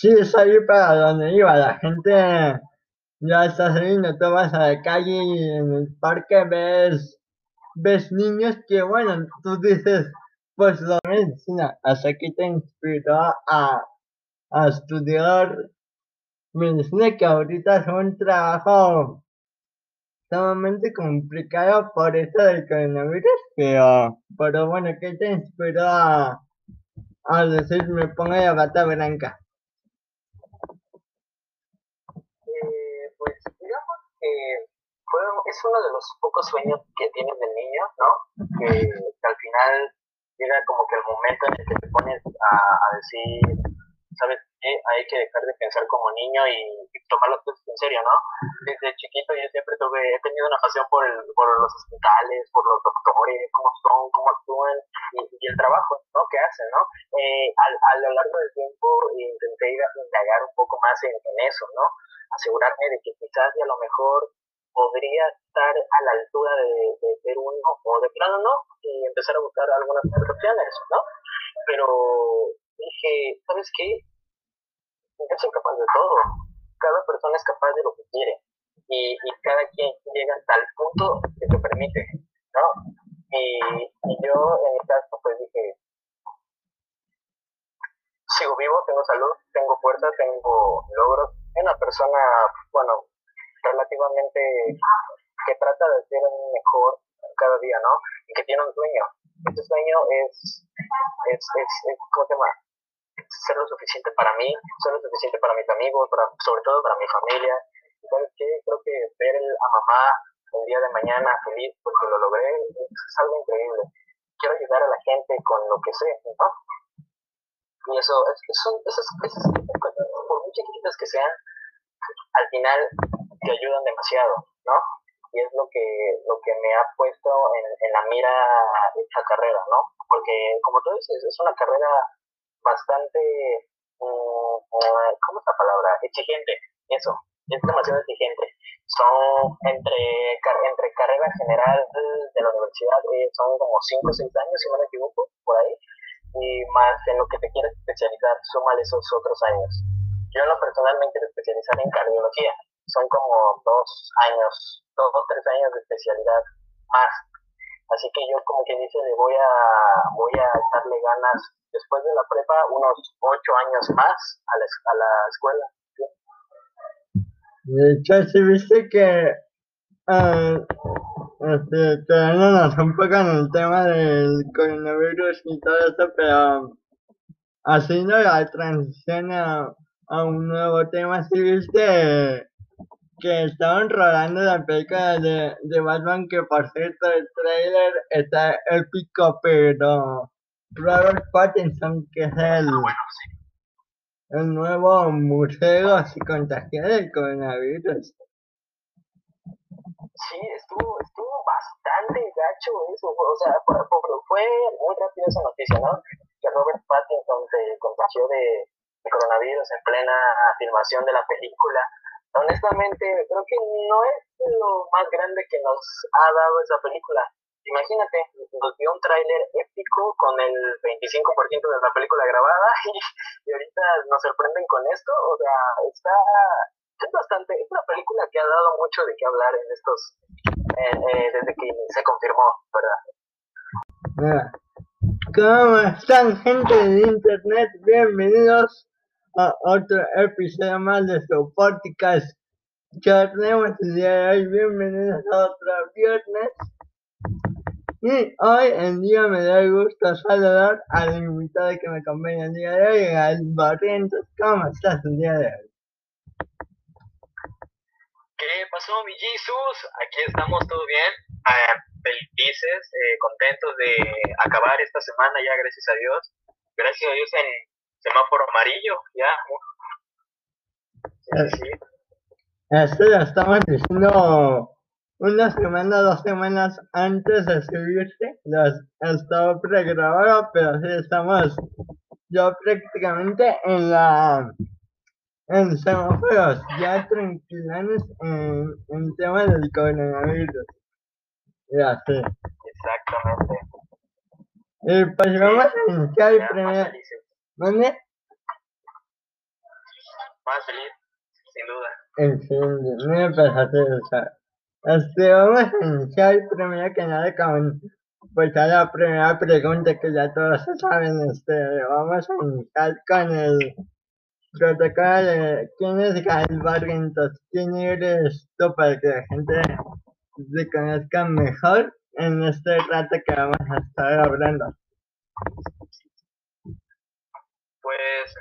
Sí, ahí para donde iba. La gente ya está saliendo, tú vas a la calle y en el parque ves, ves niños que, bueno, tú dices, pues la medicina, hasta que te inspiró a, a estudiar medicina, que ahorita es un trabajo sumamente complicado por esto del coronavirus, pero, pero bueno, ¿qué te inspiró a, a decir me pongo la bata blanca? Eh, pues digamos que fue, es uno de los pocos sueños que tienes de niño, ¿no? Que, al final llega como que el momento en el que te pones a, a decir, ¿sabes qué? Hay que dejar de pensar como niño y, y tomar en serio, ¿no? Desde chiquito yo siempre tuve, he tenido una pasión por, el, por los hospitales, por los doctores, cómo son, cómo actúan y, y el trabajo, ¿no? Que hacen, ¿no? Eh, a, a lo largo del tiempo intenté indagar un poco más en, en eso, ¿no? Asegurarme de que quizás y a lo mejor podría estar a la altura de, de ser uno o de plano no y empezar a buscar algunas opciones, ¿no? Pero dije, ¿sabes qué? Yo soy capaz de todo. Cada persona es capaz de lo que quiere. Y, y cada quien llega hasta el punto que te permite, ¿no? Y, y yo, en mi caso, pues dije, sigo vivo, tengo salud, tengo fuerza, tengo logros. Una persona, bueno, relativamente que trata de ser mejor cada día, ¿no? Y que tiene un sueño. Este sueño es, es, es, ¿cómo se llama? Ser lo suficiente para mí, ser lo suficiente para mis amigos, para, sobre todo para mi familia. ¿Y ¿Sabes qué? Creo que ver a mamá el día de mañana feliz porque lo logré es algo increíble. Quiero ayudar a la gente con lo que sé, ¿no? Y eso, es, son esas, esas cosas, por muy chiquititas que sean, al final te ayudan demasiado, ¿no? Y es lo que, lo que me ha puesto en, en la mira esta carrera, ¿no? Porque, como tú dices, es una carrera bastante, mm, ¿cómo es la palabra? Exigente, eso, es demasiado exigente. Son entre, entre carrera general de la universidad, eh, son como 5 o 6 años, si no me equivoco, por ahí, y más en lo que te quieres especializar, súmale esos otros años. Yo en lo personal me quiero especializar en cardiología, son como dos años, dos o tres años de especialidad más. Así que yo como que dice, le voy a, voy a echarle ganas después de la prepa unos ocho años más a la, a la escuela. De hecho, sí viste que uh, este, quedándonos un poco en el tema del coronavirus y todo eso, pero haciendo la transición a, a un nuevo tema, sí viste que estaban rodando la película de, de Batman, que por cierto el trailer está épico, pero Robert Pattinson, que es el, el nuevo museo, se contagió del coronavirus. Sí, estuvo, estuvo bastante gacho eso, o sea, por, por, fue muy rápido esa noticia, ¿no? Que Robert Pattinson se contagió de, de coronavirus en plena filmación de la película honestamente creo que no es lo más grande que nos ha dado esa película. Imagínate, nos dio un tráiler épico con el 25% de la película grabada y, y, ahorita nos sorprenden con esto. O sea, está es bastante, es una película que ha dado mucho de qué hablar en estos, eh, desde que se confirmó, ¿verdad? ¿Cómo están gente de internet? Bienvenidos a otro episodio más de su podcast. Charlemos el día de hoy. Bienvenidos a otro viernes. Y hoy en día me da gusto saludar al invitado que me acompaña el día de hoy, al Barrientos. ¿Cómo estás el día de hoy? ¿Qué pasó, mi Jesus? Aquí estamos, todo bien. Eh, felices, eh, contentos de acabar esta semana ya, gracias a Dios. Gracias a Dios en semáforo amarillo, ya. Sí, sí. Esto lo estamos diciendo una semana, dos semanas antes de subirse. Los estaba pregrabado, pero sí estamos yo prácticamente en la en semáforos ya tranquilos en, en tema del coronavirus. Ya sí. Exactamente. Y pues vamos a iniciar el primer. ¿Dónde? más feliz, sin duda. En fin, me empezaste a usar. Este, vamos a iniciar primero que nada con pues a la primera pregunta que ya todos saben, este, vamos a iniciar con el protocolo de quién es Gael Barrientos, quién eres tú para que la gente se conozca mejor en este rato que vamos a estar hablando. Pues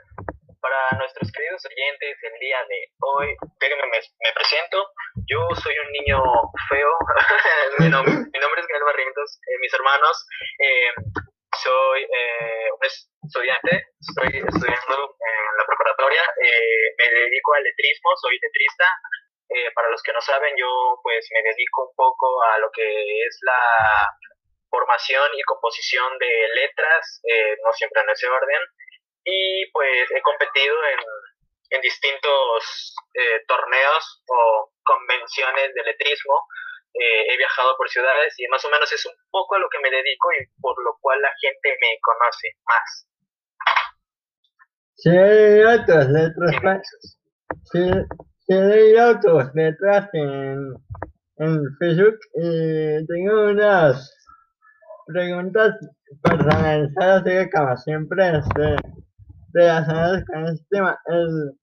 para nuestros queridos oyentes el día de hoy, déjenme me, presento. Yo soy un niño feo. mi, nombre, es Gael Barrientos. Eh, mis hermanos, eh, soy eh, un estudiante, estoy estudiando en la preparatoria. me dedico al letrismo, soy letrista. para los que no saben, yo pues me dedico un poco a lo que es la formación y composición de letras, no siempre en ese orden y pues he competido en, en distintos eh, torneos o convenciones de letrismo. Eh, he viajado por ciudades y más o menos es un poco a lo que me dedico y por lo cual la gente me conoce más. Sí, hay otras letras. Sí, sí, hay otras letras en, en Facebook y tengo unas preguntas personalizadas, que como siempre, este, relacionadas con este tema. El,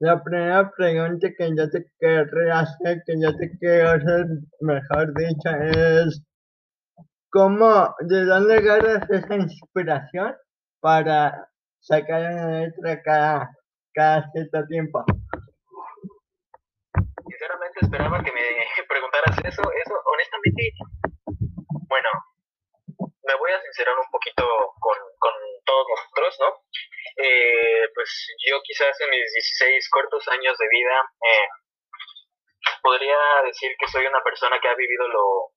la primera pregunta que yo te quiero hacer, que yo te quiero hacer, mejor dicho, es ¿cómo, de dónde agarras esa inspiración para sacar una letra cada, cada cierto tiempo? Sinceramente esperaba que me preguntaras eso, eso honestamente, bueno, me voy a sincerar un poquito con, con todos nosotros, ¿no? Eh, pues yo quizás en mis 16 cortos años de vida eh, podría decir que soy una persona que ha vivido lo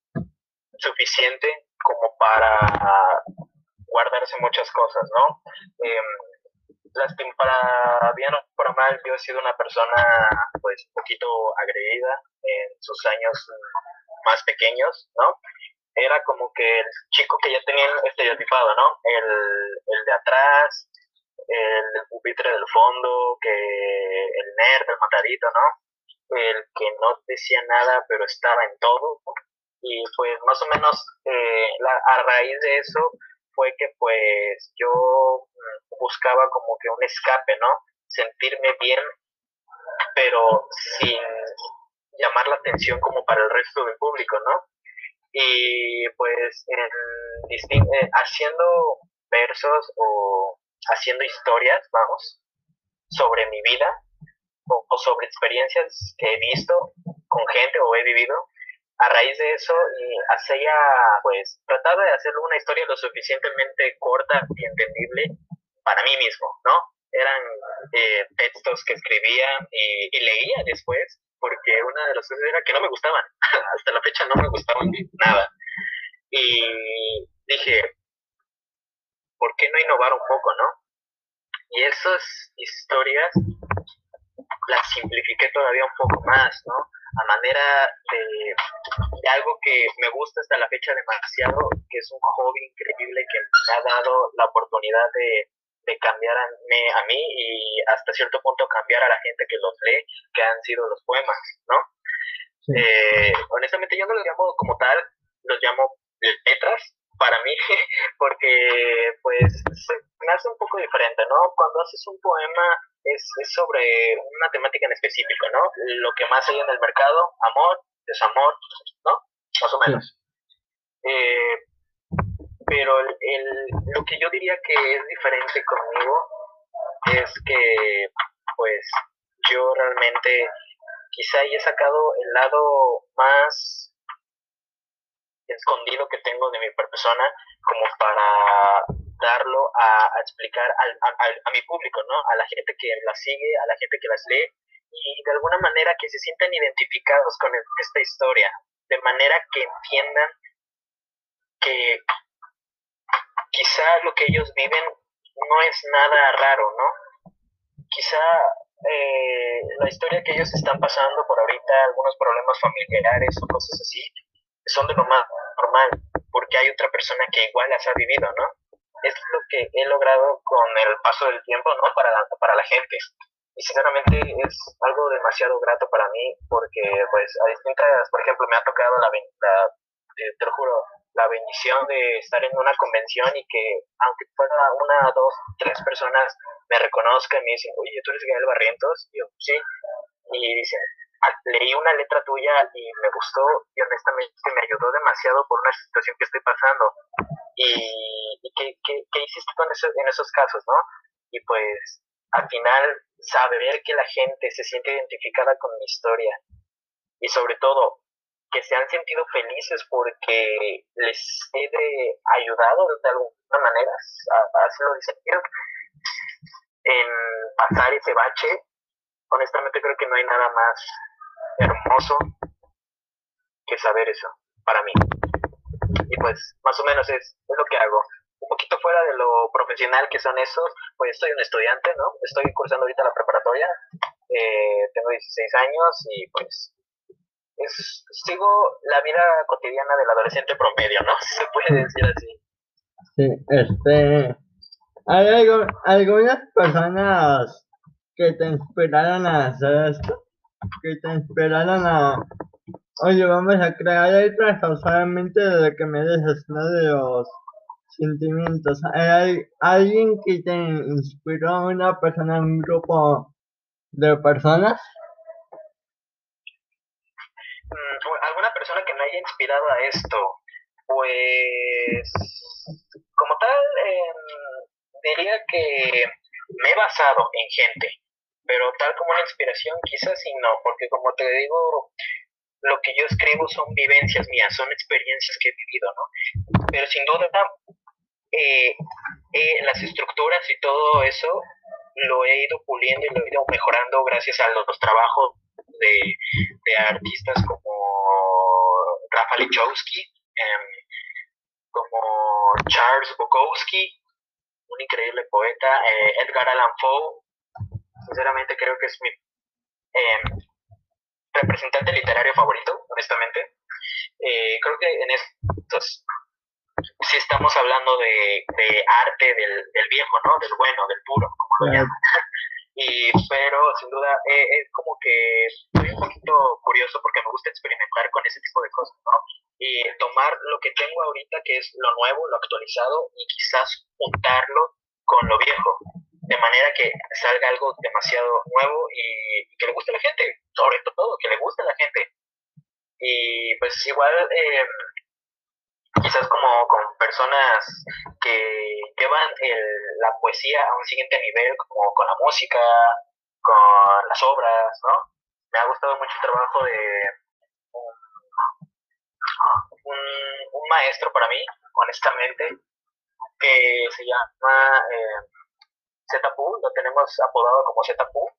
suficiente como para guardarse muchas cosas, ¿no? Eh, para bien o para mal, yo he sido una persona pues un poquito agredida en sus años más pequeños, ¿no? Era como que el chico que ya tenía estereotipado, ¿no? El, el de atrás, el pupitre del fondo, que el nerd, el matadito, ¿no? El que no decía nada pero estaba en todo. Y pues más o menos eh, a raíz de eso fue que pues yo mm, buscaba como que un escape, ¿no? Sentirme bien, pero sin llamar la atención como para el resto del público, ¿no? Y pues en, eh, haciendo versos o haciendo historias, vamos, sobre mi vida o, sobre experiencias que he visto con gente o he vivido. A raíz de eso, y hacía, pues, trataba de hacer una historia lo suficientemente corta y entendible para mí mismo, ¿no? Eran eh, textos que escribía y leía después porque una de las cosas era que no me gustaban. Hasta la fecha no me gustaban nada. Y dije, ¿por qué no innovar un poco, no? Y esas historias las simplifiqué todavía un poco más, ¿no? A manera de, de, algo que me gusta hasta la fecha demasiado, que es un hobby increíble que me ha dado la oportunidad de de cambiarme a mí y hasta cierto punto cambiar a la gente que los lee, que han sido los poemas, ¿no? Eh, honestamente yo no los llamo como tal, los llamo letras para mí, porque pues me hace un poco diferente, ¿no? Cuando haces un poema es, es, sobre una temática en específico, ¿no? Lo que más hay en el mercado, amor, desamor, ¿no? Más o menos. Eh, pero el, lo que yo diría que es diferente conmigo es que pues yo realmente quizá he sacado el lado más escondido que tengo de mi persona como para darlo a, explicar a, mi público, ¿no? A la gente que la sigue, a la gente que las lee y de alguna manera que se sientan identificados con esta historia, de manera que entiendan que quizá lo que ellos viven no es nada raro, ¿no? Quizá eh, la historia que ellos están pasando por ahorita, algunos problemas familiares o cosas así, son de lo más normal, porque hay otra persona que igual las ha vivido, ¿no? Es lo que he logrado con el paso del tiempo, ¿no? Para, para la gente. y sinceramente es algo demasiado grato para mí porque pues a distintas, por ejemplo, me ha tocado la, eh, te lo juro, la bendición de estar en una convención y que aunque fuera una, dos, tres personas me reconozcan y me dicen, oye, tú eres Gael Barrientos, yo, sí, y dicen, ah, leí una letra tuya y me gustó y honestamente me ayudó demasiado por una situación que estoy pasando. ¿Y, qué, qué, hiciste con en esos casos, no? Y pues al final saber que la gente se siente identificada con mi historia y sobre todo que se han sentido felices porque les he ayudado de alguna manera, así lo dicen, en pasar ese bache. Honestamente creo que no hay nada más hermoso que saber eso para mí. Y pues más o menos es, es lo que hago. Un poquito fuera de lo profesional que son esos, pues soy un estudiante, ¿no? Estoy cursando ahorita la preparatoria, eh, tengo 16 años y pues sigo la vida cotidiana del adolescente promedio, ¿no? Se puede decir así. Sí, este... ¿Hay algunas personas que te inspiraron a hacer esto? Que te inspiraron a... Oye, vamos a crear el trazo solamente de lo que me dices, no de los sentimientos. ¿Hay alguien que te inspiró, una persona, un grupo de personas? alguna persona que me haya inspirado a esto, pues como tal, em, diría que me he basado en gente, pero tal como una inspiración quizás sí no, porque como te digo, lo que yo escribo son vivencias mías, son experiencias que he vivido, ¿no? Pero sin duda, eh, eh, las estructuras y todo eso lo he ido puliendo y lo he ido mejorando gracias a los trabajos de, artistas como Rafa Lichowski, em, como Charles Bukowski, un increíble poeta, eh, Edgar Allan Poe, sinceramente creo que es mi em, representante literario favorito, honestamente. Eh, creo que en estos si estamos hablando de, arte del, viejo, ¿no? Del bueno, del puro, como lo llaman. Y, pero sin duda eh, es como que estoy un poquito curioso porque me gusta experimentar con ese tipo de cosas, ¿no? Y tomar lo que tengo ahorita, que es lo nuevo, lo actualizado, y quizás juntarlo con lo viejo, de manera que salga algo demasiado nuevo y, que le guste a la gente, sobre todo, que le guste a la gente. Y pues igual, eh, quizás como con personas que llevan la poesía a un siguiente nivel, como con la música, con las obras, ¿no? Me ha gustado mucho el trabajo de un, un, maestro para mí, honestamente, que se llama eh, lo tenemos apodado como Zetapu.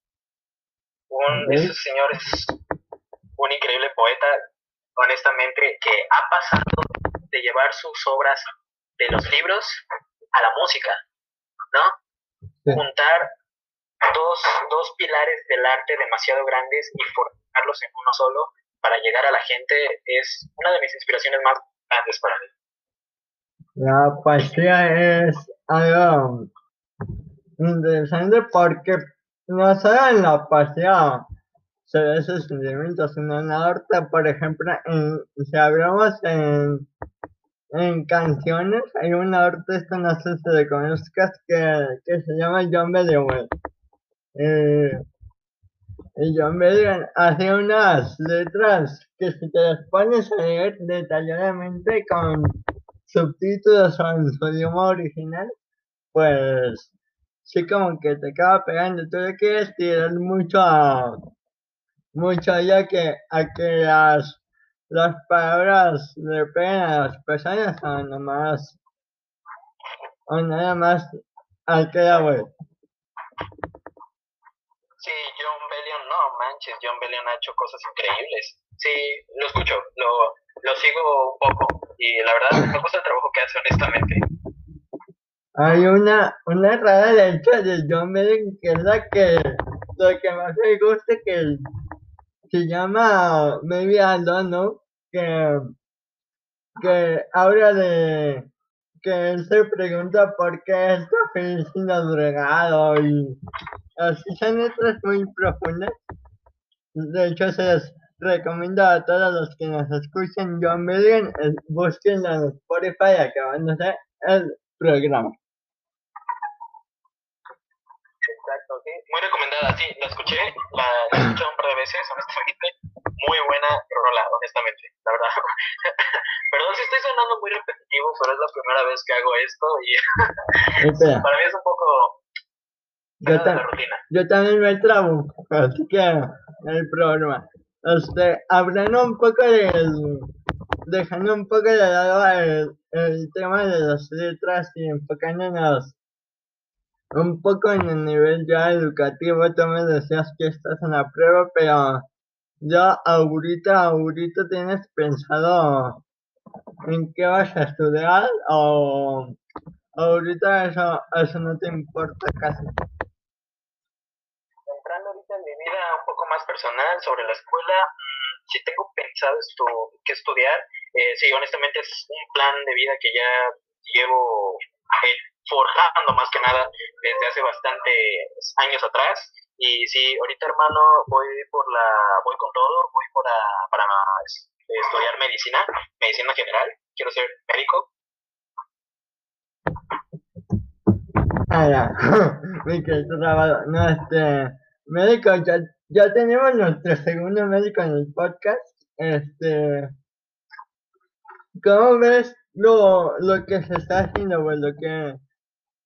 Un de esos señores, un increíble poeta, honestamente, que ha pasado de llevar sus obras de los libros a la música, ¿no? Juntar dos, dos pilares del arte demasiado grandes y formarlos en uno solo para llegar a la gente es una de mis inspiraciones más grandes para mí. La poesía es algo interesante porque no solo en la poesía se ve sus sentimientos, sino en el arte, por ejemplo, en, si hablamos en en canciones hay un artista, no sé si le conozcas, que, que se llama John Bellewell. Eh, y John Bellewell hace unas letras que si te las pones a leer detalladamente con subtítulos o en su idioma original, pues sí como que te acaba pegando. Tú le quieres tirar mucho a mucho allá que a que las las palabras de pena a las personas o nada más o nada más al que la web. Sí, John Bellion, no manches, John Bellion ha hecho cosas increíbles. Sí, lo escucho, lo, lo sigo un poco y la verdad me gusta el trabajo que hace honestamente. Hay una, una rara letra de John Bellion que es la que lo que más me gusta que se llama Maybe I Don't que, que habla de, que él se pregunta por qué está feliz siendo drogado y así son letras muy profundas. De hecho, se les recomiendo a todos los que nos escuchen John Milligan, busquen en Spotify acabándose el programa. Exacto, sí, muy recomendada, sí, la escuché, la, veces, honestamente, muy buena rola, honestamente, la verdad. Perdón si estoy sonando muy repetitivo, pero es la primera vez que hago esto y para mí es un poco yo, yo también me trabo, así que el problema. Este, hablando un poco del, dejando un poco de lado el, el tema de las letras y enfocándonos un poco en el nivel ya educativo, tú me decías que estás en la prueba, pero ya ahorita, ahorita tienes pensado en qué vas a estudiar o ahorita eso, eso no te importa casi. Entrando ahorita en mi vida un poco más personal sobre la escuela, mm, si tengo pensado esto, qué estudiar, eh, sí, honestamente es un plan de vida que ya llevo forjando más que nada desde hace bastantes años atrás. Y sí, ahorita hermano, voy por la, voy con todo, voy para, para estudiar medicina, medicina general, quiero ser médico. Ah, ya. Me quedé trabado. No, este, médico, ya, ya tenemos nuestro segundo médico en el podcast. Este, ¿cómo ves lo, lo que se está haciendo, pues, lo que,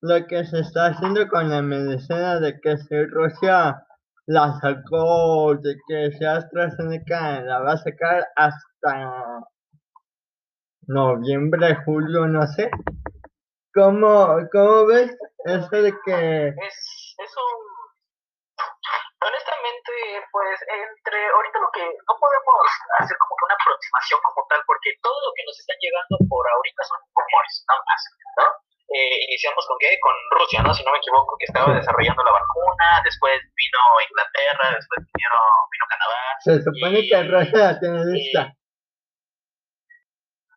lo que se está haciendo con la medicina de que si Rusia la sacó, de que si AstraZeneca la va a sacar hasta noviembre, julio, no sé. ¿Cómo, cómo ves eso de que... Es, es un... Honestamente, pues entre ahorita lo que no podemos hacer como una aproximación como tal, porque todo lo que nos está llegando por ahorita son rumores, nada más, ¿no? Eh, iniciamos con qué? Con Rusia, ¿no? Si no me equivoco, que estaba desarrollando la vacuna, después vino Inglaterra, después vino, vino Canadá. Se supone que Rusia la tiene lista.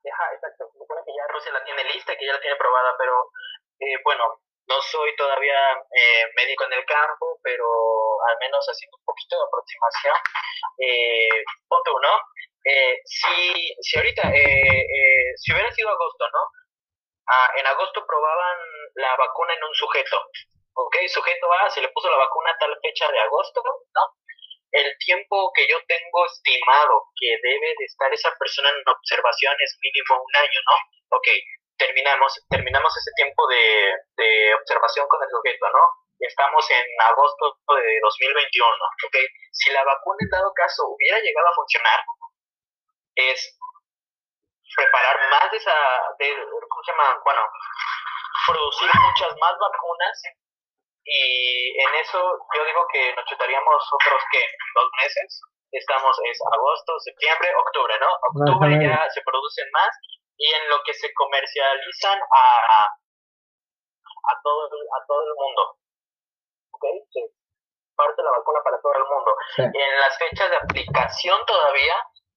Ajá, exacto, se supone que ya Rusia la tiene lista, que ya la tiene probada, pero eh, bueno, no soy todavía eh, médico en el campo, pero al menos haciendo un poquito de aproximación, eh, punto uno, eh, si, si ahorita, eh, si hubiera sido agosto, ¿no? Ah, en agosto probaban la vacuna en un sujeto. ¿Ok? Sujeto A se le puso la vacuna a tal fecha de agosto, ¿no? El tiempo que yo tengo estimado que debe de estar esa persona en observación es mínimo un año, ¿no? Ok, terminamos, terminamos ese tiempo de, de observación con el sujeto, ¿no? Estamos en agosto de 2021, ¿ok? Si la vacuna en dado caso hubiera llegado a funcionar, es preparar más de esa, de, ¿cómo se llama? Bueno, producir muchas más vacunas. Y en eso yo digo que nos chutaríamos otros que dos meses. Estamos es agosto septiembre octubre no octubre ya se producen más y en lo que se comercializan a a todo a todo el mundo. ¿ok? sí. parte la vacuna para todo el mundo. En las fechas de aplicación todavía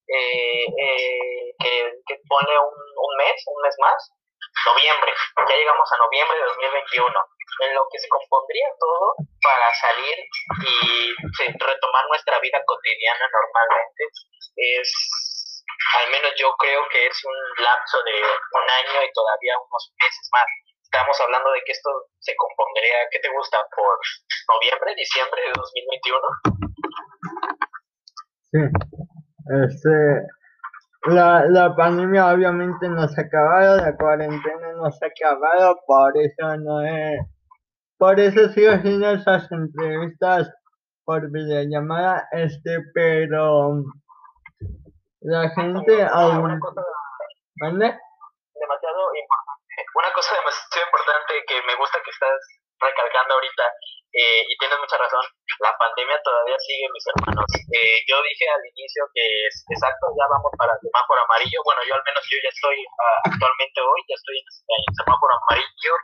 eh, que, que pone un, un mes, un mes más, noviembre, ya llegamos a noviembre de 2021, en lo que se compondría todo para salir y retomar nuestra vida cotidiana normalmente. Es, al menos yo creo que es un lapso de un año y todavía unos meses más. Estamos hablando de que esto se compondría, ¿qué te gusta? Por noviembre, diciembre de 2021. Sí. Este, la, la pandemia obviamente no se ha acabado, la cuarentena no se ha acabado, por eso no es, por eso sigo haciendo esas entrevistas por videollamada, este, pero la gente aún... Una cosa demasiado importante, una cosa demasiado importante que me gusta que estás recalcando ahorita eh, y tienes mucha razón, la pandemia todavía sigue, mis hermanos. Eh, yo dije al inicio que es exacto, ya vamos para el semáforo amarillo. Bueno, yo al menos yo ya estoy uh, actualmente hoy, ya estoy en, el semáforo amarillo,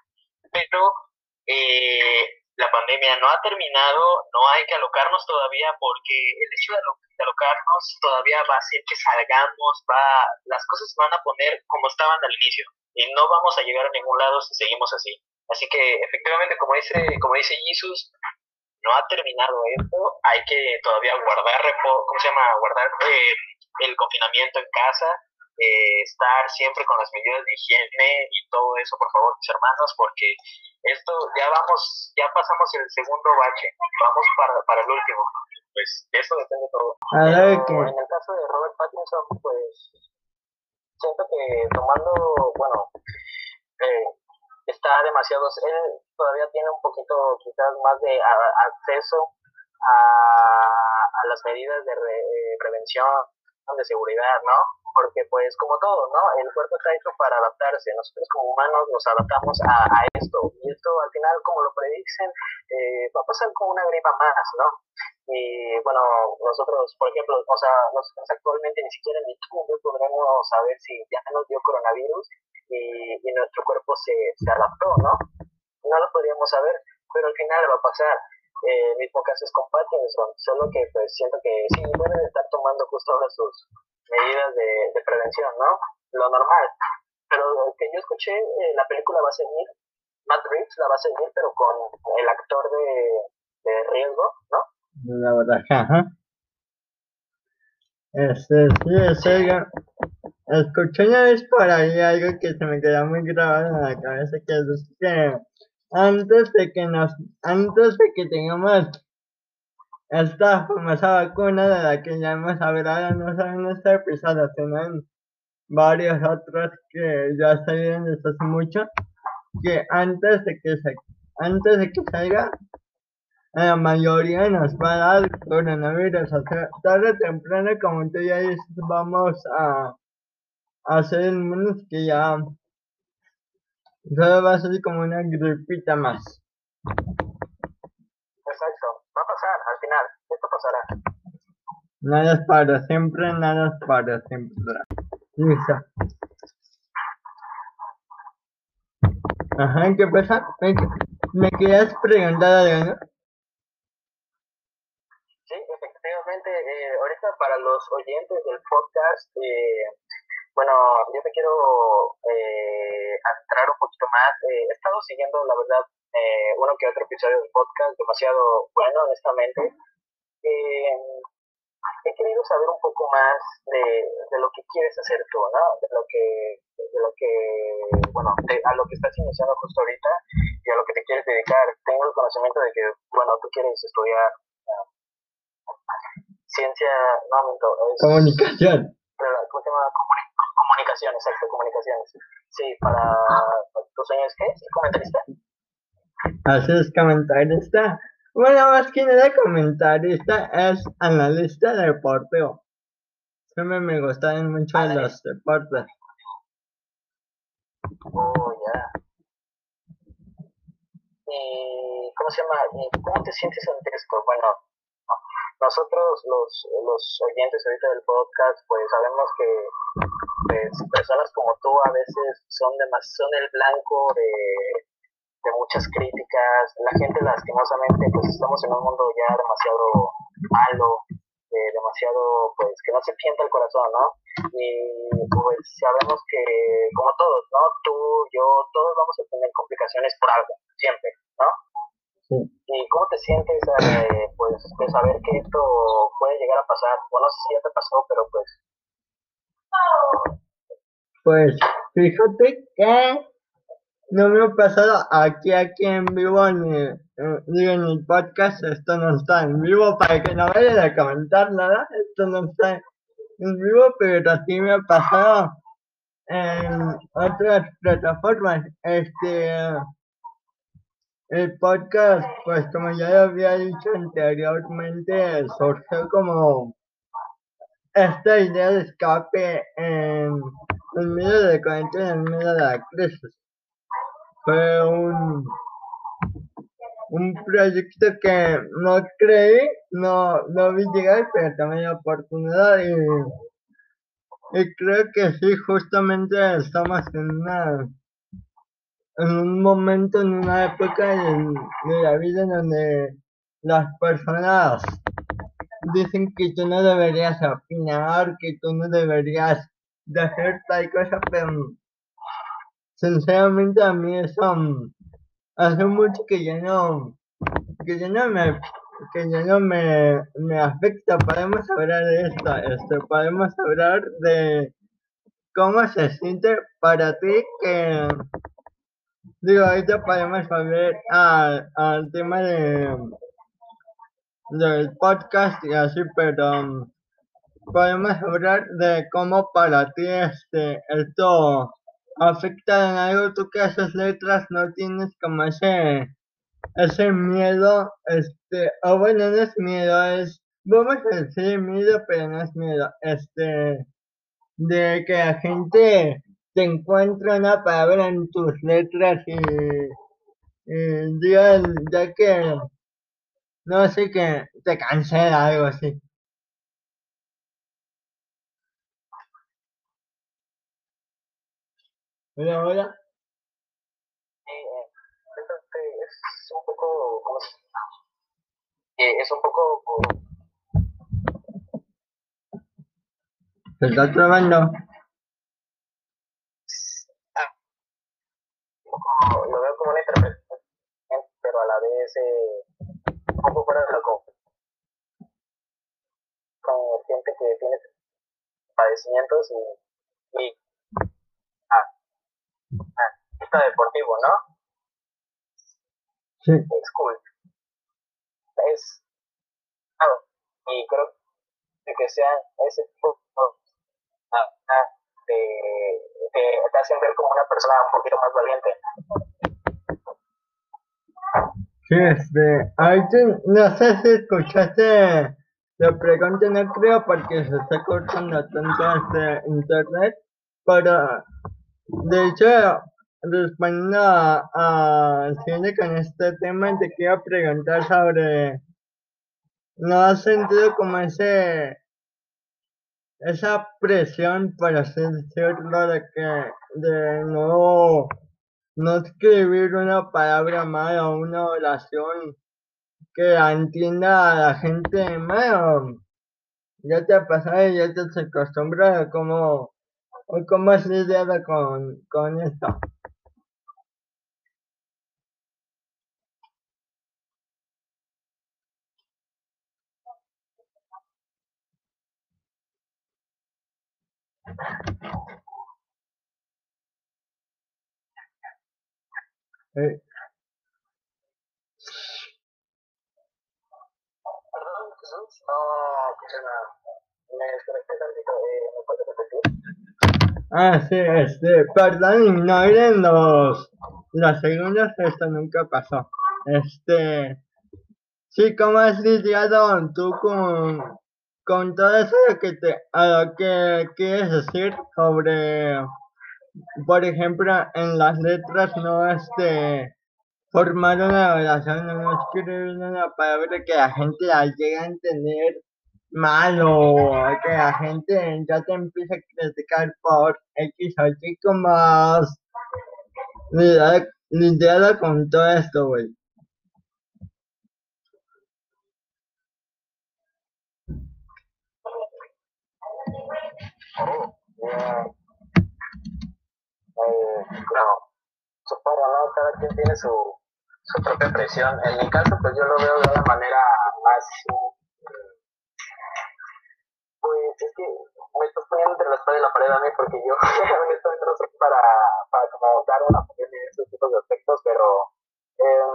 pero eh, la pandemia no ha terminado, no hay que alocarnos todavía porque el hecho de, alocarnos todavía va a hacer que salgamos, va, las cosas van a poner como estaban al inicio y no vamos a llegar a ningún lado si seguimos así. Así que efectivamente, como dice, como dice Jesus, no ha terminado esto, hay que todavía guardar, ¿cómo se llama? Guardar eh, el confinamiento en casa, eh, estar siempre con las medidas de higiene y todo eso, por favor, mis hermanos, porque esto ya vamos, ya pasamos el segundo bache, vamos para, para el último. Pues de eso depende todo. Pero en el caso de Robert Pattinson, pues siento que tomando, bueno, eh, está demasiado, él todavía tiene un poquito quizás más de acceso a, a, las medidas de eh, prevención, de seguridad, ¿no? Porque pues como todo, ¿no? El cuerpo está hecho para adaptarse, nosotros como humanos nos adaptamos a, a esto y esto al final como lo predicen eh, va a pasar como una gripa más, ¿no? Y bueno, nosotros, por ejemplo, o sea, nosotros actualmente ni siquiera ni tú yo podremos saber si ya nos dio coronavirus y, y nuestro cuerpo se, se adaptó, ¿no? No lo podríamos saber, pero al final va a pasar. Eh, mismo caso es con Pattinson, solo que pues siento que sí deben estar tomando justo ahora sus medidas de, prevención, ¿no? Lo normal. Pero lo que yo escuché, eh, la película va a seguir, Matt Reeves la va a seguir, pero con el actor de, de riesgo, ¿no? La verdad, ajá. Este, sí, ese, escuché una vez por ahí algo que se me queda muy grabado en la cabeza, que es que antes de que nos, antes de que tengamos esta famosa vacuna de la que ya hemos hablado, no solo en este episodio, sino en varios otros que ya salieron desde hace mucho, que antes de que se, antes de que salga, la mayoría nos va a dar coronavirus, o sea, tarde o temprano, como tú ya dices, vamos a, a menos que ya Solo va a ser como una gripita más. Exacto, va a pasar al final, esto pasará. Nada es para siempre, nada es para siempre. Listo. Ajá, ¿qué pasa? ¿Me, me querías preguntar algo, no? Sí, efectivamente, eh, ahorita para los oyentes del podcast, eh, bueno, yo te quiero eh, entrar un poquito más. Eh, he estado siguiendo, la verdad, eh, uno que otro episodio del podcast, demasiado bueno, honestamente. Eh, he querido saber un poco más de, de, lo que quieres hacer tú, ¿no? De lo que, de lo que bueno, a lo que estás iniciando justo ahorita y a lo que te quieres dedicar. Tengo el conocimiento de que, bueno, tú quieres estudiar uh, ciencia, no, minto, es, comunicación. ¿Cómo se llama? Comunicaciones, exacto, comunicaciones. Sí, para tus sueños, ¿qué? ¿Sí, comentarista? Así es, comentarista. Bueno, más que nada comentarista es analista de deporteo. Siempre me gustan mucho los deportes. Oh, ya. ¿Y cómo se llama? ¿Y cómo te sientes ante esto? Bueno, nosotros los, los oyentes ahorita del podcast pues sabemos que pues, personas como tú a veces son, son el blanco de, de muchas críticas, la gente lastimosamente pues estamos en un mundo ya demasiado malo, eh, demasiado pues que no se pienta el corazón, ¿no? Y pues sabemos que como todos, ¿no? Tú, yo, todos vamos a tener complicaciones por algo, siempre, ¿no? ¿Y cómo te sientes pues, de saber que esto puede llegar a pasar? Bueno, no sé si ya te pasó, pero pues... Pues fíjate que no me ha pasado aquí, aquí en vivo, ni, ni en el podcast, esto no está en vivo, para que no vayan a comentar nada, esto no está en vivo, pero sí me ha pasado en otras plataformas, este el podcast, pues como ya había dicho anteriormente, surgió como esta idea de escape en, en medio de cuarentena, en medio de la crisis. Fue un, un proyecto que no creí, no, no vi llegar, pero también oportunidad y, y creo que sí, justamente estamos en una en un momento, en una época de, la vida en donde las personas dicen que tú no deberías opinar, que tú no deberías de hacer tal cosa, pero sinceramente a mí eso hace mucho que ya no, que ya no me, que ya no me, me afecta. Podemos hablar de esto, esto, podemos hablar de cómo se siente para ti que Digo, ahorita podemos volver al, al tema de del podcast y así, pero um, podemos hablar de cómo para ti este esto afecta en algo. Tú que haces letras no tienes como ese ese miedo este o bueno no es miedo es vamos a decir miedo pero no es miedo este de que la gente te encuentra una palabra en tus letras y, ya, ya que no sé que te cancela algo así. Hola, hola. Es un poco, eh, es un poco... Se está trabando. Lo veo como una interpretación, pero a la vez eh, un poco fuera de lo común. Con gente que tiene padecimientos y, y ah, ah, deportivo, ¿no? Sí. Es cool. Es, claro, y creo que sea ese tipo ah, ah, de, te hacen ver como una persona un poquito más valiente. Sí, este, ahorita, no sé si escuchaste la pregunta, no creo porque se está cortando tanto este internet, pero de hecho, respondiendo a, a con este tema, te quiero preguntar sobre, ¿no has sentido como ese esa presión, para decirlo, de que de no, no escribir una palabra mala o una oración que entienda a la gente mal. Ya te ha pasado y ya te has acostumbrado a cómo, cómo has lidiado con, con esto. Eh. Perdón, Jesús, no escuché nada. Me desconecté tantito, eh, ¿me puedes repetir? Ah, sí, este, perdón, ignoren los, las segundas, esto nunca pasó. Este, sí, ¿cómo has lidiado tú con, con todo eso que te, que quieres decir sobre, por ejemplo, en las letras no este formar una relación, no escribir una palabra que la gente la llegue a entender mal o que la gente ya te empiece a criticar por X o Y como lidiado con todo esto, güey. Oh. Eh, no, supongo, ¿no? Cada quien tiene su, su propia presión. En mi caso, pues yo lo veo de una manera más... Pues es que me estás poniendo entre la espada y la pared a mí porque yo honestamente no sé para, para como dar una opinión en esos tipos de aspectos, pero eh,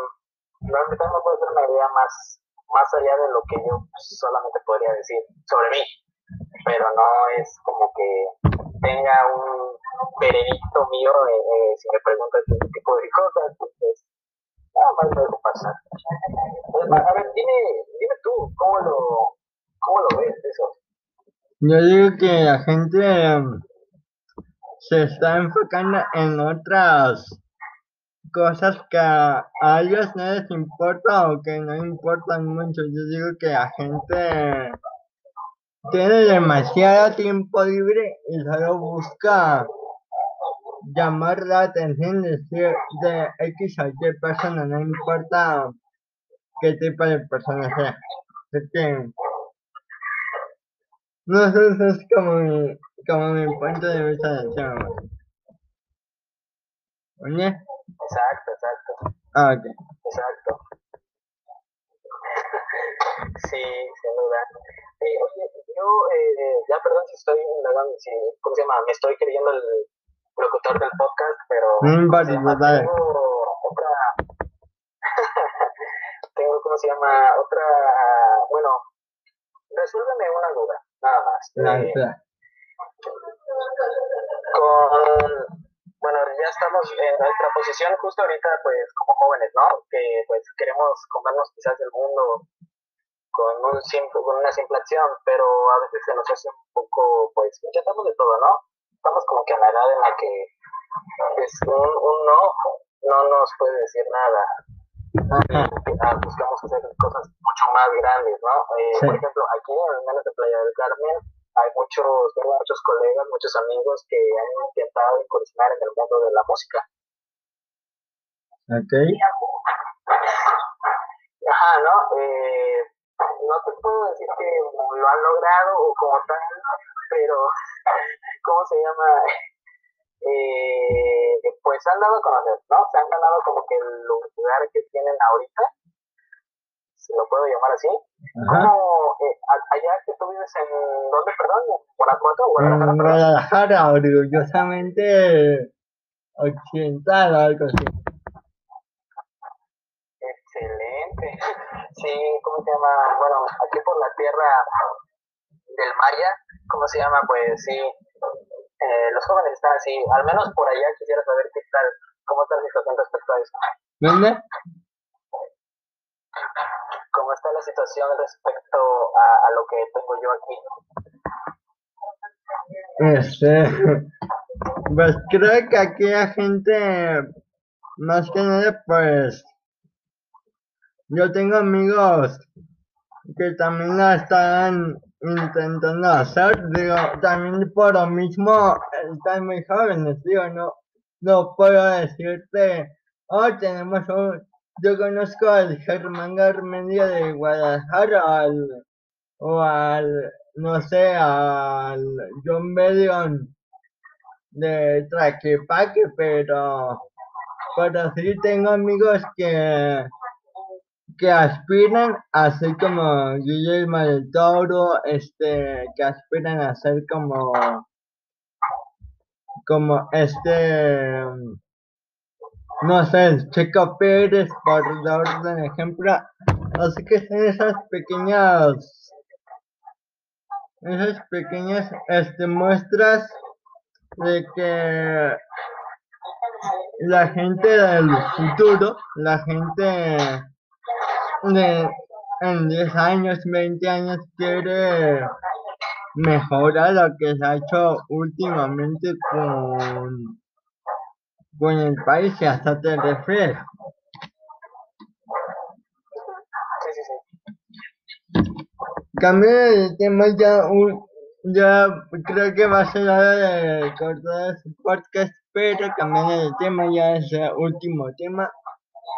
verdad no puedo hacer una idea más, más allá de lo que yo solamente podría decir sobre mí pero no es como que tenga un veredicto mío si me preguntas ese tipo de cosas, pues nada más lo dejo pasar. A ver, dime, dime tú, ¿cómo lo, cómo lo ves eso? Yo digo que la gente em, se está enfocando en otras cosas que a ellos no les importa o que no importan mucho. Yo digo que la gente tiene demasiado tiempo libre y solo busca llamar la atención de, de X o Y persona, no importa qué tipo de persona sea. Así que, no sé, eso es como mi, como mi punto de vista del tema. ¿Oye? Exacto, exacto. Ah, ok. Exacto. sí, sin duda. Eh, oye, yo, eh, ya perdón si estoy si, ¿cómo se llama? Me estoy creyendo el locutor del podcast, pero... Mm, vale, tengo otra... tengo, ¿cómo se llama? Otra... Bueno, resuélveme una duda, nada más. Eh, con bueno, ya estamos en nuestra posición justo ahorita, pues como jóvenes, ¿no? Que pues queremos comernos quizás el mundo con un simple, con una simple acción, pero a veces se nos hace un poco, pues intentamos de todo, ¿no? Estamos como que a la edad en la que pues, un, un no no nos puede decir nada. Ah, buscamos hacer cosas mucho más grandes, ¿no? Eh, Por ejemplo, aquí en el menos de Playa del Carmen hay muchos, tengo muchos colegas, muchos amigos que han intentado incursionar en el mundo de la música. Ok. Ajá, ¿no? Eh, no te puedo decir que lo han logrado o como tal, pero, ¿cómo se llama? Eh, pues han dado a conocer, ¿no? Se han ganado como que el lugar que tienen ahorita si lo puedo llamar así. ¿Cómo, eh, allá que tú vives en, ¿dónde, perdón? ¿Guanajuato o Guadalajara? En Guadalajara, orgullosamente occidental o algo así. Excelente. Sí, ¿cómo se llama? Bueno, aquí por la tierra del Maya, ¿cómo se llama? Pues sí, eh, los jóvenes están así, al menos por allá quisiera saber qué tal, cómo está la situación respecto a eso. ¿Dónde? cómo está la situación respecto a, lo que tengo yo aquí. Este, pues creo que aquí la gente, más que nada, pues, yo tengo amigos que también la están intentando hacer, digo, también por lo mismo están muy jóvenes, digo, no, no puedo decirte, oh, tenemos un, yo conozco al Germán Garmendia de Guadalajara o al, no sé, al John Bedion de Traquepaque, pero, pero sí tengo amigos que, que aspiran a ser como Guillermo del Toro, este, que aspiran a ser como, como este, no sé, Checo Pérez, por dar un ejemplo. Así que son esas pequeñas, esas pequeñas este, muestras de que la gente del futuro, la gente de en 10 años, 20 años quiere mejorar lo que se ha hecho últimamente con con el país que hasta te refieres. Cambio de tema ya, ya creo que va a ser hora de cortar su podcast, pero cambiando de tema ya es el último tema.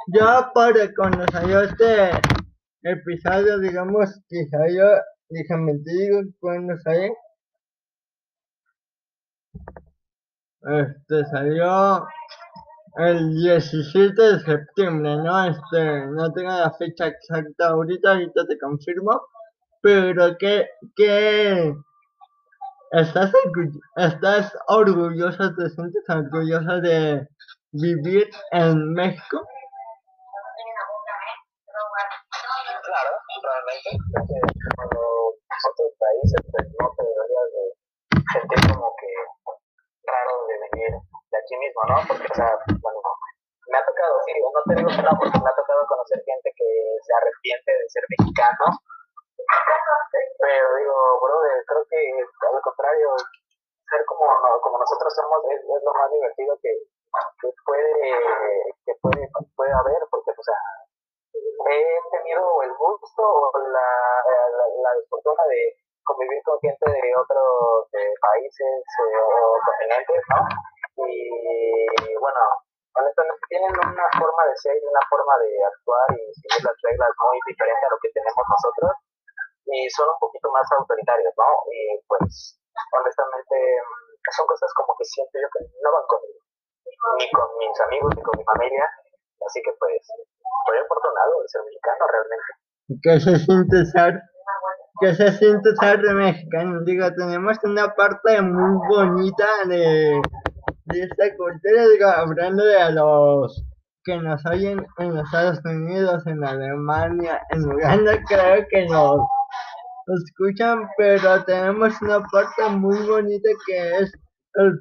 Ya para cuando salió este episodio, digamos que salió, déjame te digo cuando salió. Este salió el 17 de septiembre, ¿no? Este, no tengo la fecha exacta ahorita, ahorita te confirmo, pero que, que estás, estás orgullosa, te sientes orgullosa de vivir en México. Cuando otros países pues, no te deberías de sentir como que raro de venir de aquí mismo, ¿no? Porque, o sea, bueno, me ha tocado, sí, no te digo que no, porque me ha tocado conocer gente que se arrepiente de ser mexicano. Pero digo, bro, creo que al contrario, ser como, como nosotros somos es, es, lo más divertido que, que puede que puede, puede haber, porque, o sea, he tenido el gusto o la, la, la fortuna de convivir con gente de otros países eh, o continentes, ¿no? ¿Qué se siente ser? ¿Qué se siente ser mexicano? Digo, tenemos una parte muy bonita de, de esta cultura, digo, hablando de los que nos oyen en los Estados Unidos, en Alemania, en Uganda, creo que nos escuchan, pero tenemos una parte muy bonita que es el,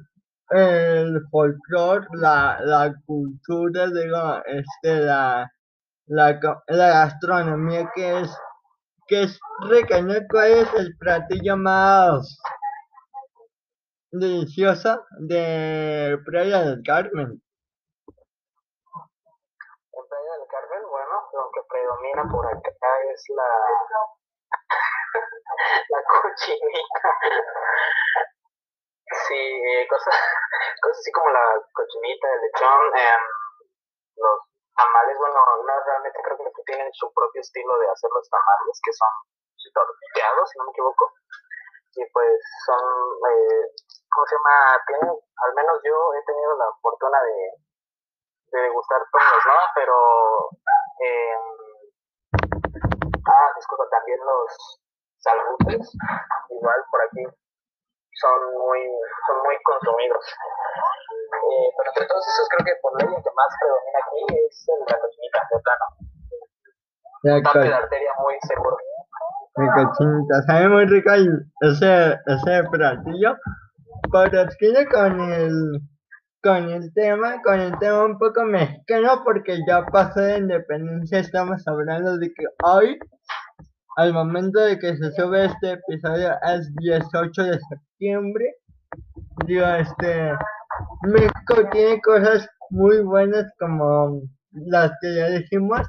el folclore, la, la cultura, digo, este, la, la, la gastronomía que es, que es rica. ¿Cuál es el platillo más delicioso de Playa del Carmen? En Playa del Carmen, bueno, lo que predomina por acá es la la cochinita. Sí, eh, cosas, cosas así como la cochinita, el lechón, eh, los tamales, bueno, no, realmente creo que tienen su propio estilo de hacer los tamales, que son torteados, si no me equivoco. Y pues son, eh, ¿cómo se llama? Tienen, al menos yo he tenido la fortuna de, de degustar todos, ¿no? Pero, eh, ah, disculpa, también los, salutes, igual por aquí, son muy, son muy consumidos. Eh, pero entre todos esos creo que por ley el que más predomina aquí es el de la cochinita, de plano. Un de arteria muy seguro. La cochinita, sabe muy rico ese, ese platillo, pero es que con el con el tema, con el tema un poco mexicano, porque ya pasó de independencia, estamos hablando de que hoy al momento de que se sube este episodio es 18 de septiembre. Digo, este México tiene cosas muy buenas como las que ya dijimos.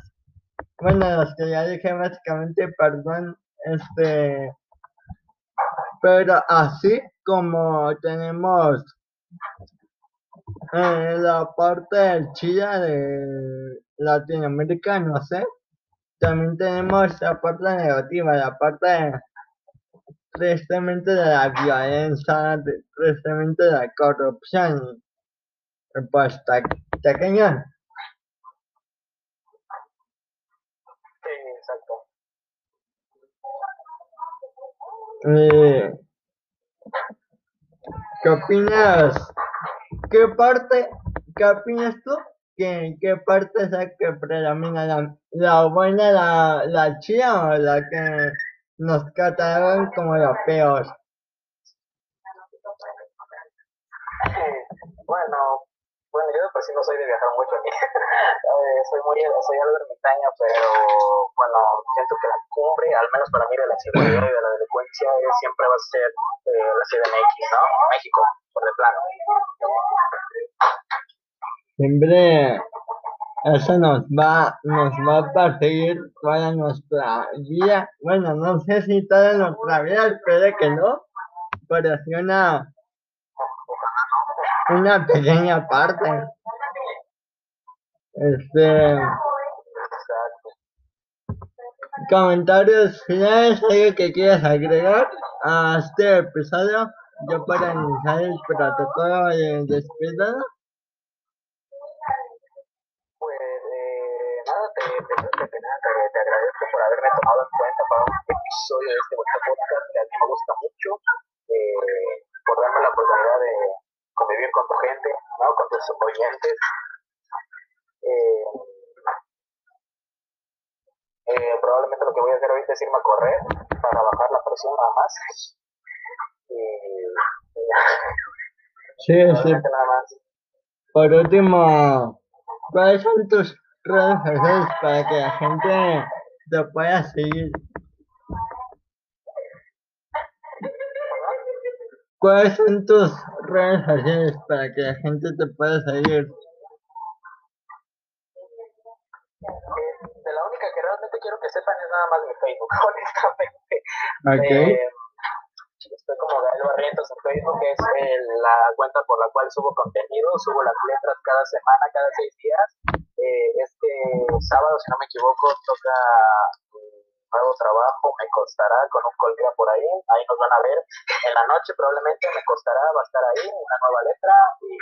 Bueno, las que ya dije básicamente, perdón, este pero así como tenemos eh, la parte del Chile de Latinoamérica, no sé, también tenemos la parte negativa, la parte tristemente de la violencia, tristemente de la corrupción. Pues está, está cañón. Sí, exacto. Eh, ¿Qué opinas? ¿Qué parte? ¿Qué opinas tú ¿Qué, qué parte es la que predomina? ¿La, la buena, la, la chida o la que nos catalogan como la peor? Bueno, bueno, yo pues sí no soy de viajar mucho aquí. Eh, soy muy, soy algo ermitaño, pero bueno, siento que la cumbre, al menos para mí, de la seguridad y de la delincuencia, siempre va a ser eh, la CDMX, ¿no? México, por de plano siempre eso nos va, nos va a perseguir toda nuestra vida. Bueno, no sé si toda nuestra vida, espero que no, pero sí una, una pequeña parte. Este. Comentarios finales, algo que quieras agregar a este episodio, yo para iniciar el protocolo de despedida. Episodio de este podcast que a mí me gusta mucho, eh, por darme la oportunidad de convivir con tu gente, ¿no? con tus oyentes. Eh, eh, probablemente lo que voy a hacer ahorita es irme a correr para bajar la presión nada más. Y, sí, sí. Nada más. Por último, ¿cuáles son tus redes sociales para que la gente te pueda seguir. ¿Cuáles son tus redes sociales para que la gente te pueda seguir? De la única que realmente quiero que sepan es nada más mi Facebook, honestamente. Okay. Eh, Estoy como Gael Barrientos en Facebook, que es la cuenta por la cual subo contenido, subo las letras cada semana, cada seis días. Eh, este sábado, si no me equivoco, toca nuevo trabajo, me costará con un colega por ahí, ahí nos van a ver en la noche probablemente, me costará, va a estar ahí una nueva letra y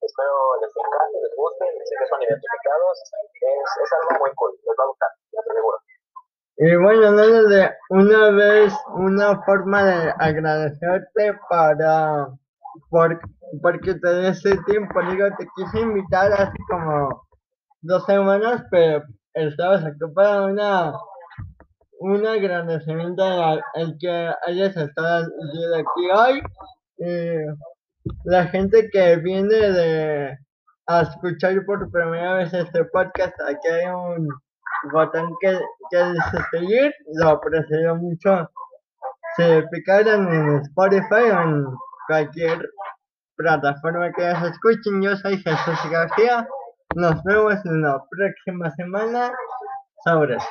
espero les encante, les guste, sé que son identificados, es, es algo muy cool, les va a gustar, estoy seguro. Y bueno, no de una vez una forma de agradecerte para por, porque te des ese tiempo, digo, te quise invitar hace como dos semanas, pero estabas ocupada una un agradecimiento al que hayas estado aquí hoy. la gente que viene de a escuchar por primera vez este podcast, aquí hay un botón que, que dice seguir, lo aprecio mucho. Se picaron en Spotify o en cualquier plataforma que se escuchen. Yo soy Jesús García. Nos vemos en la próxima semana. Sabres.